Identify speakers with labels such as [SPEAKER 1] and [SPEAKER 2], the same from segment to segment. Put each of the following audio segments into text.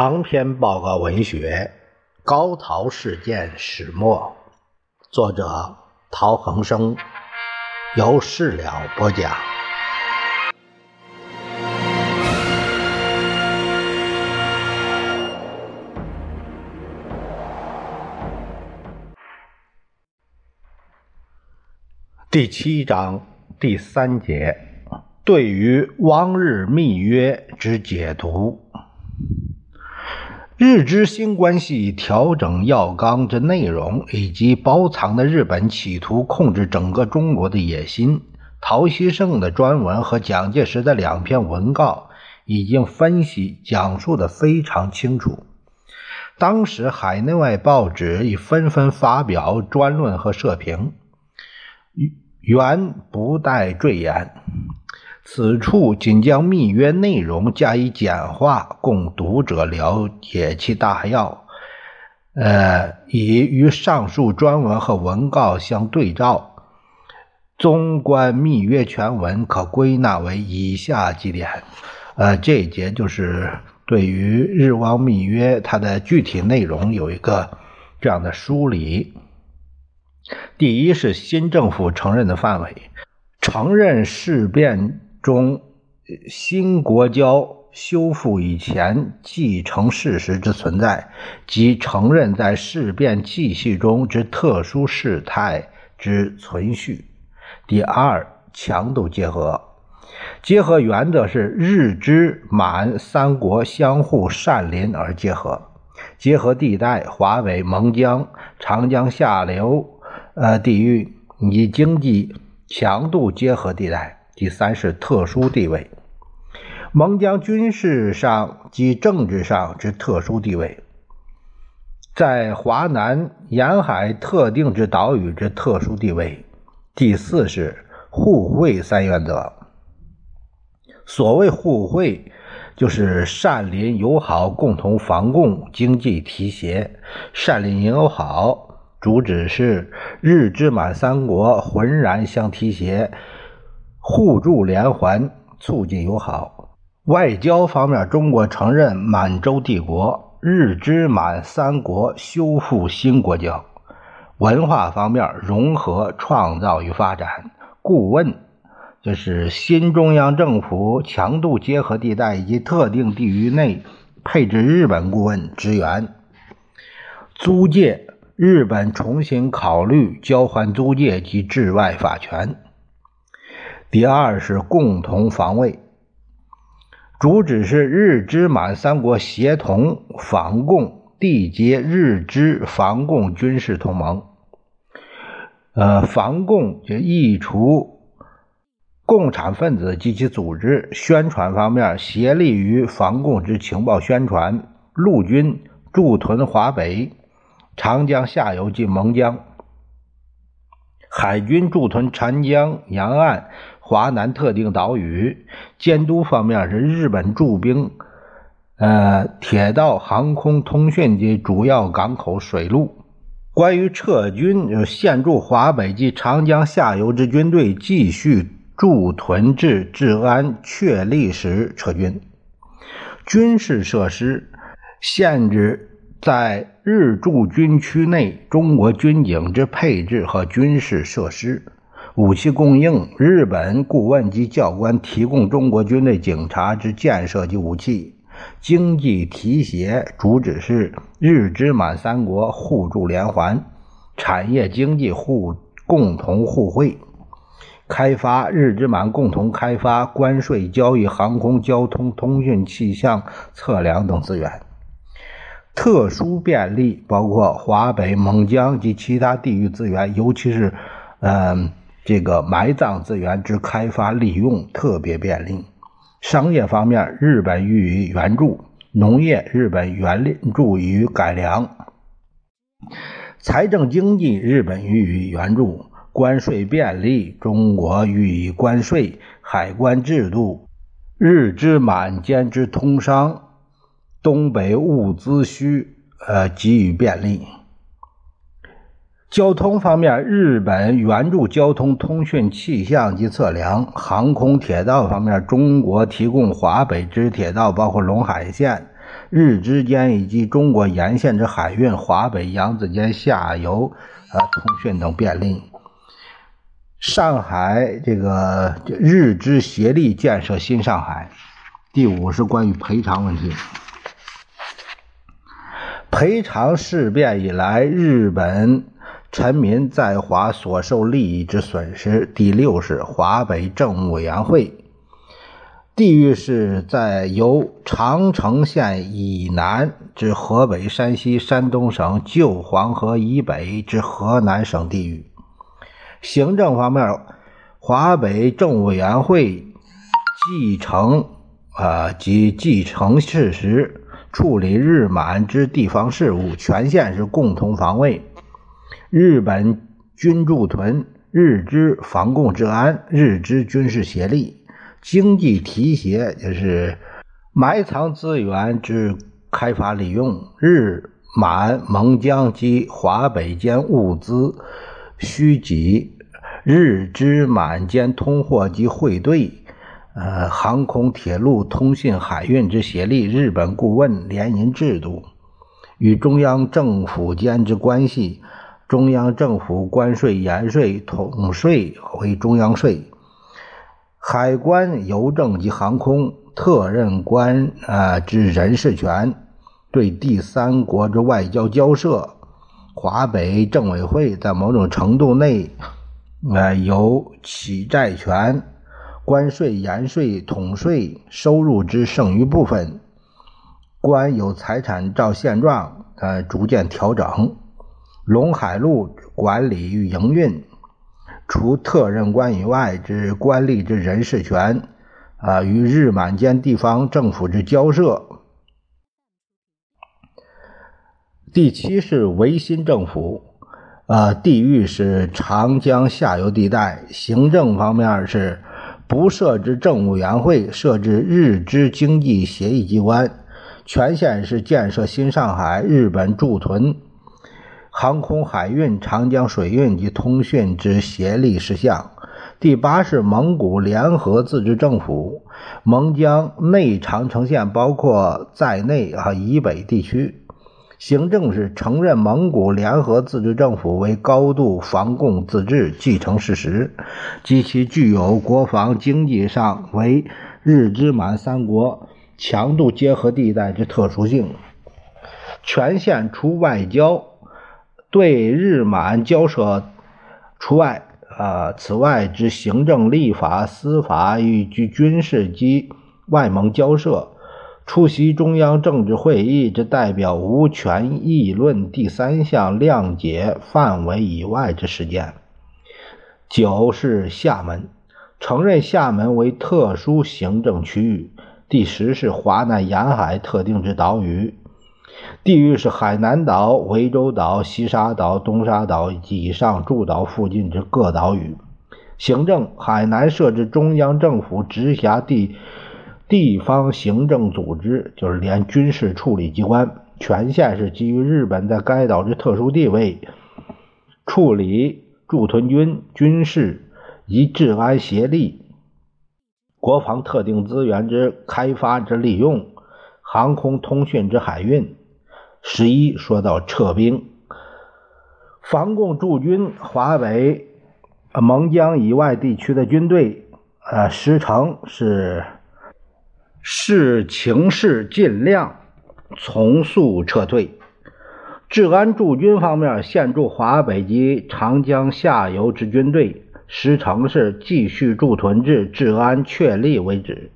[SPEAKER 1] 长篇报告文学《高陶事件始末》，作者陶恒生，由事了播讲。第七章第三节，对于汪日密约之解读。日之新关系调整要纲之内容，以及包藏的日本企图控制整个中国的野心，陶希圣的专文和蒋介石的两篇文告已经分析讲述的非常清楚。当时海内外报纸已纷纷发表专论和社评，原不待赘言。此处仅将密约内容加以简化，供读者了解其大要。呃，以与上述专文和文告相对照。综观密约全文，可归纳为以下几点。呃，这一节就是对于日汪密约它的具体内容有一个这样的梳理。第一是新政府承认的范围，承认事变。中新国交修复以前继承事实之存在，即承认在事变继续中之特殊事态之存续。第二，强度结合，结合原则是日之满三国相互善邻而结合，结合地带华北、蒙江、长江下流呃地域以经济强度结合地带。第三是特殊地位，蒙江军事上及政治上之特殊地位，在华南沿海特定之岛屿之特殊地位。第四是互惠三原则。所谓互惠，就是善邻友好，共同防共，经济提携。善邻友好，主旨是日之满三国浑然相提携。互助连环，促进友好。外交方面，中国承认满洲帝国，日之满三国修复新国交。文化方面，融合、创造与发展。顾问就是新中央政府强度结合地带以及特定地域内配置日本顾问职员。租界，日本重新考虑交换租界及治外法权。第二是共同防卫，主旨是日之满三国协同防共，缔结日之防共军事同盟。呃，防共就移除共产分子及其组织，宣传方面协力于防共之情报宣传。陆军驻屯华北、长江下游及蒙江，海军驻屯长江沿岸。华南特定岛屿监督方面是日本驻兵，呃，铁道、航空、通讯及主要港口水路。关于撤军，现驻华北及长江下游之军队继续驻屯至治安确立时撤军。军事设施限制在日驻军区内中国军警之配置和军事设施。武器供应，日本顾问及教官提供中国军队警察之建设及武器；经济提携，主旨是日之满三国互助连环，产业经济互共同互惠，开发日之满共同开发关税交易、航空交通、通讯、气象测量等资源。特殊便利包括华北、蒙江及其他地域资源，尤其是，嗯。这个埋葬资源之开发利用特别便利，商业方面日本予以援助，农业日本援助与改良，财政经济日本予以援助，关税便利中国予以关税，海关制度日之满间之通商，东北物资需呃给予便利。交通方面，日本援助交通、通讯、气象及测量；航空、铁道方面，中国提供华北之铁道，包括陇海线，日之间以及中国沿线之海运、华北、扬子间下游啊通讯等便利。上海这个日之协力建设新上海。第五是关于赔偿问题。赔偿事变以来，日本臣民在华所受利益之损失。第六是华北政务委员会。地域是在由长城线以南至河北、山西、山东省旧黄河以北至河南省地域。行政方面，华北政务委员会继承啊及继承事实。处理日满之地方事务，全线是共同防卫。日本军驻屯，日之防共治安，日之军事协力，经济提携就是埋藏资源之开发利用。日满蒙江及华北间物资需给，日之满间通货及汇兑。呃，航空、铁路、通信、海运之协力，日本顾问联营制度与中央政府间之关系，中央政府关税、盐税、统税为中央税，海关、邮政及航空特任官啊之人事权，对第三国之外交交涉，华北政委会在某种程度内啊有起债权。关税、盐税、统税收入之剩余部分，官有财产照现状，呃，逐渐调整。陇海路管理与营运，除特任官以外之官吏之人事权，啊，与日满间地方政府之交涉。第七是维新政府，啊，地域是长江下游地带，行政方面是。不设置政务委员会，设置日之经济协议机关，全线是建设新上海、日本驻屯、航空海运、长江水运及通讯之协力事项。第八是蒙古联合自治政府，蒙江内长城线包括在内啊以北地区。行政是承认蒙古联合自治政府为高度防共自治继承事实，及其具有国防经济上为日之满三国强度结合地带之特殊性。全线除外交对日满交涉除外，啊，此外之行政、立法、司法与军事及外蒙交涉。出席中央政治会议之代表无权议论第三项谅解范围以外之事件。九是厦门，承认厦门为特殊行政区域。第十是华南沿海特定之岛屿，地域是海南岛、涠洲岛、西沙岛、东沙岛及以上诸岛附近之各岛屿。行政，海南设置中央政府直辖地。地方行政组织就是连军事处理机关，权限是基于日本在该岛之特殊地位，处理驻屯军军事及治安协力、国防特定资源之开发之利用、航空通讯之海运。十一说到撤兵，防共驻军华北、蒙江以外地区的军队，呃，时程是。视情势，尽量从速撤退。治安驻军方面，现驻华北及长江下游之军队，时程是继续驻屯至治安确立为止。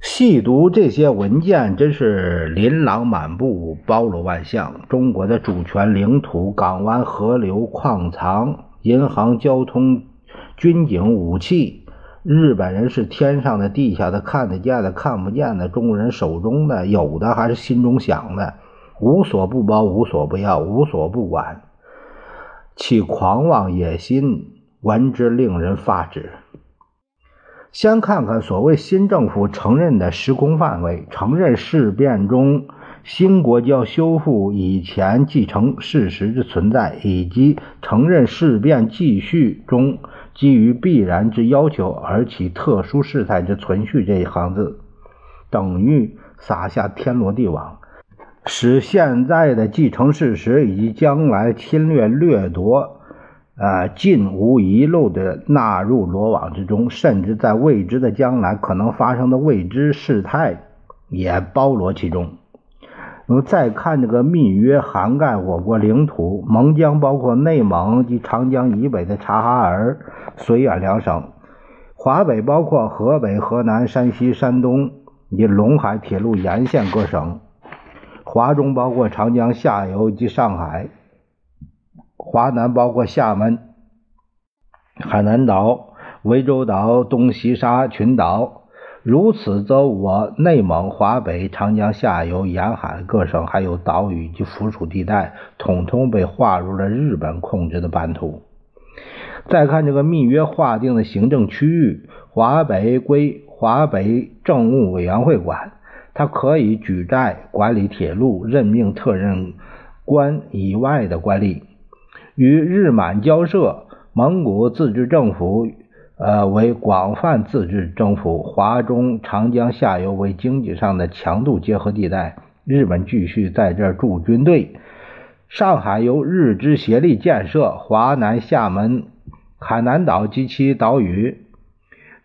[SPEAKER 1] 细读这些文件，真是琳琅满目，包罗万象。中国的主权、领土、港湾、河流、矿藏、银行、交通、军警、武器。日本人是天上的、地下的、看得见的、看不见的；中国人手中的、有的还是心中想的，无所不包、无所不要、无所不管，其狂妄野心，闻之令人发指。先看看所谓新政府承认的时空范围：承认事变中新国教修复以前继承事实之存在，以及承认事变继续中。基于必然之要求而起特殊事态之存续这一行字，等于撒下天罗地网，使现在的既成事实以及将来侵略掠夺，呃，尽无遗漏的纳入罗网之中，甚至在未知的将来可能发生的未知事态也包罗其中。那么再看这个密约，涵盖我国领土，蒙疆包括内蒙及长江以北的察哈尔、绥远两省；华北包括河北、河南、山西、山东以及陇海铁路沿线各省；华中包括长江下游及上海；华南包括厦门、海南岛、涠洲岛、东西沙群岛。如此，则我内蒙、华北、长江下游沿海各省，还有岛屿及附属地带，统统被划入了日本控制的版图。再看这个密约划定的行政区域，华北归华北政务委员会管，它可以举债、管理铁路、任命特任官以外的官吏，与日满交涉。蒙古自治政府。呃，为广泛自治政府，华中、长江下游为经济上的强度结合地带，日本继续在这驻军队。上海由日之协力建设，华南、厦门、海南岛及其岛屿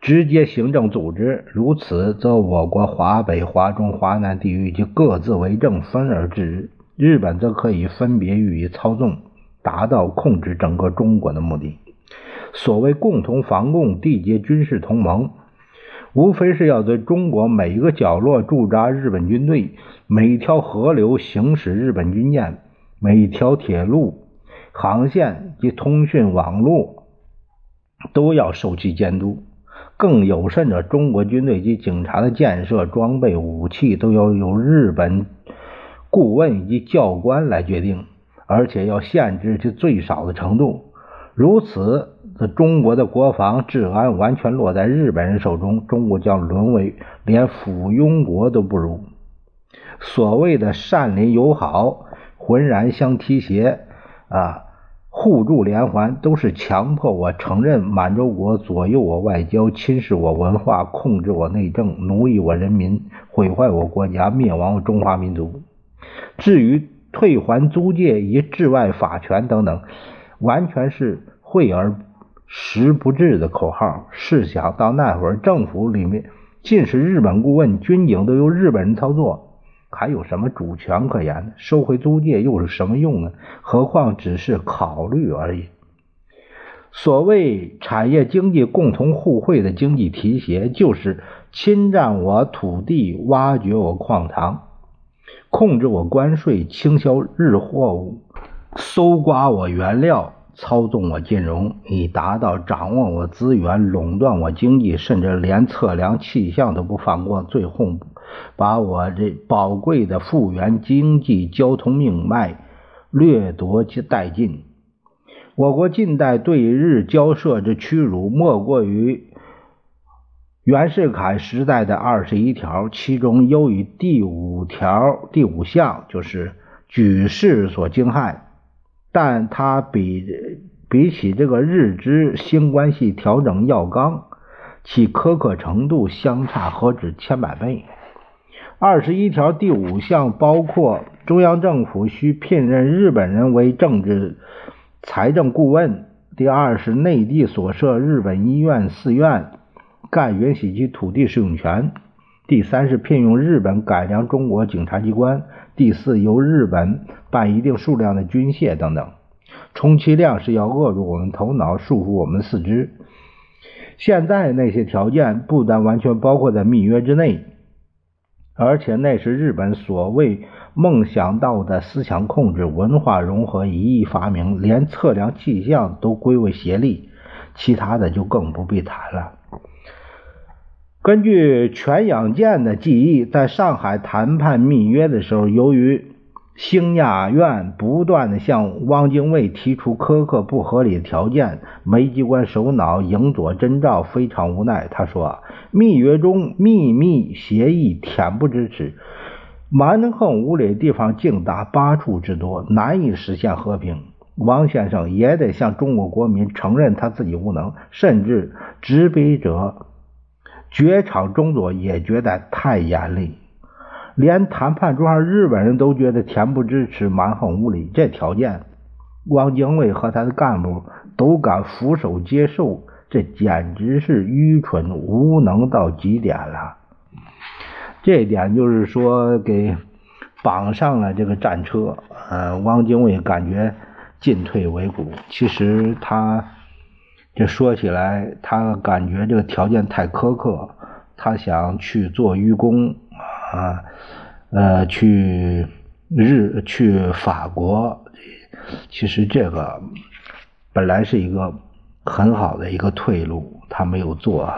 [SPEAKER 1] 直接行政组织。如此，则我国华北、华中、华南地域就各自为政，分而治之。日本则可以分别予以操纵，达到控制整个中国的目的。所谓共同防共、缔结军事同盟，无非是要在中国每一个角落驻扎日本军队，每一条河流行驶日本军舰，每一条铁路航线及通讯网络都要受其监督。更有甚者，中国军队及警察的建设、装备、武器都要由日本顾问以及教官来决定，而且要限制其最少的程度。如此。中国的国防治安完全落在日本人手中，中国将沦为连附庸国都不如。所谓的善邻友好、浑然相提携啊，互助连环，都是强迫我承认满洲国左右我外交、侵蚀我文化、控制我内政、奴役我人民、毁坏我国家、灭亡中华民族。至于退还租界以治外法权等等，完全是讳而。实不至的口号。试想到那会儿，政府里面尽是日本顾问，军警都由日本人操作，还有什么主权可言？收回租界又是什么用呢？何况只是考虑而已。所谓产业经济共同互惠的经济提携，就是侵占我土地、挖掘我矿藏、控制我关税、倾销日货物、搜刮我原料。操纵我金融，以达到掌握我资源、垄断我经济，甚至连测量气象都不放过，最后把我这宝贵的复原经济交通命脉掠夺其殆尽。我国近代对日交涉之屈辱，莫过于袁世凯时代的二十一条，其中优于第五条第五项，就是举世所惊骇。但它比比起这个日之新关系调整要纲，其苛刻程度相差何止千百倍。二十一条第五项包括中央政府需聘任日本人为政治财政顾问；第二是内地所设日本医院、寺院，干允许其土地使用权；第三是聘用日本改良中国警察机关。第四，由日本办一定数量的军械等等，充其量是要扼住我们头脑，束缚我们四肢。现在那些条件不但完全包括在密约之内，而且那是日本所谓梦想到的思想控制、文化融合、一艺发明，连测量气象都归为协力，其他的就更不必谈了。根据全养健的记忆，在上海谈判密约的时候，由于兴亚院不断的向汪精卫提出苛刻不合理的条件，梅机关首脑影佐真照非常无奈。他说：“密约中秘密协议恬不知耻，蛮横无理的地方竟达八处之多，难以实现和平。王先生也得向中国国民承认他自己无能，甚至执笔者绝场中佐也觉得太严厉。连谈判桌上日本人都觉得恬不知耻、蛮横无理，这条件，汪精卫和他的干部都敢俯首接受，这简直是愚蠢无能到极点了。这一点就是说给绑上了这个战车，呃，汪精卫感觉进退维谷。其实他这说起来，他感觉这个条件太苛刻，他想去做愚公啊，呃，去日去法国，其实这个本来是一个很好的一个退路，他没有做。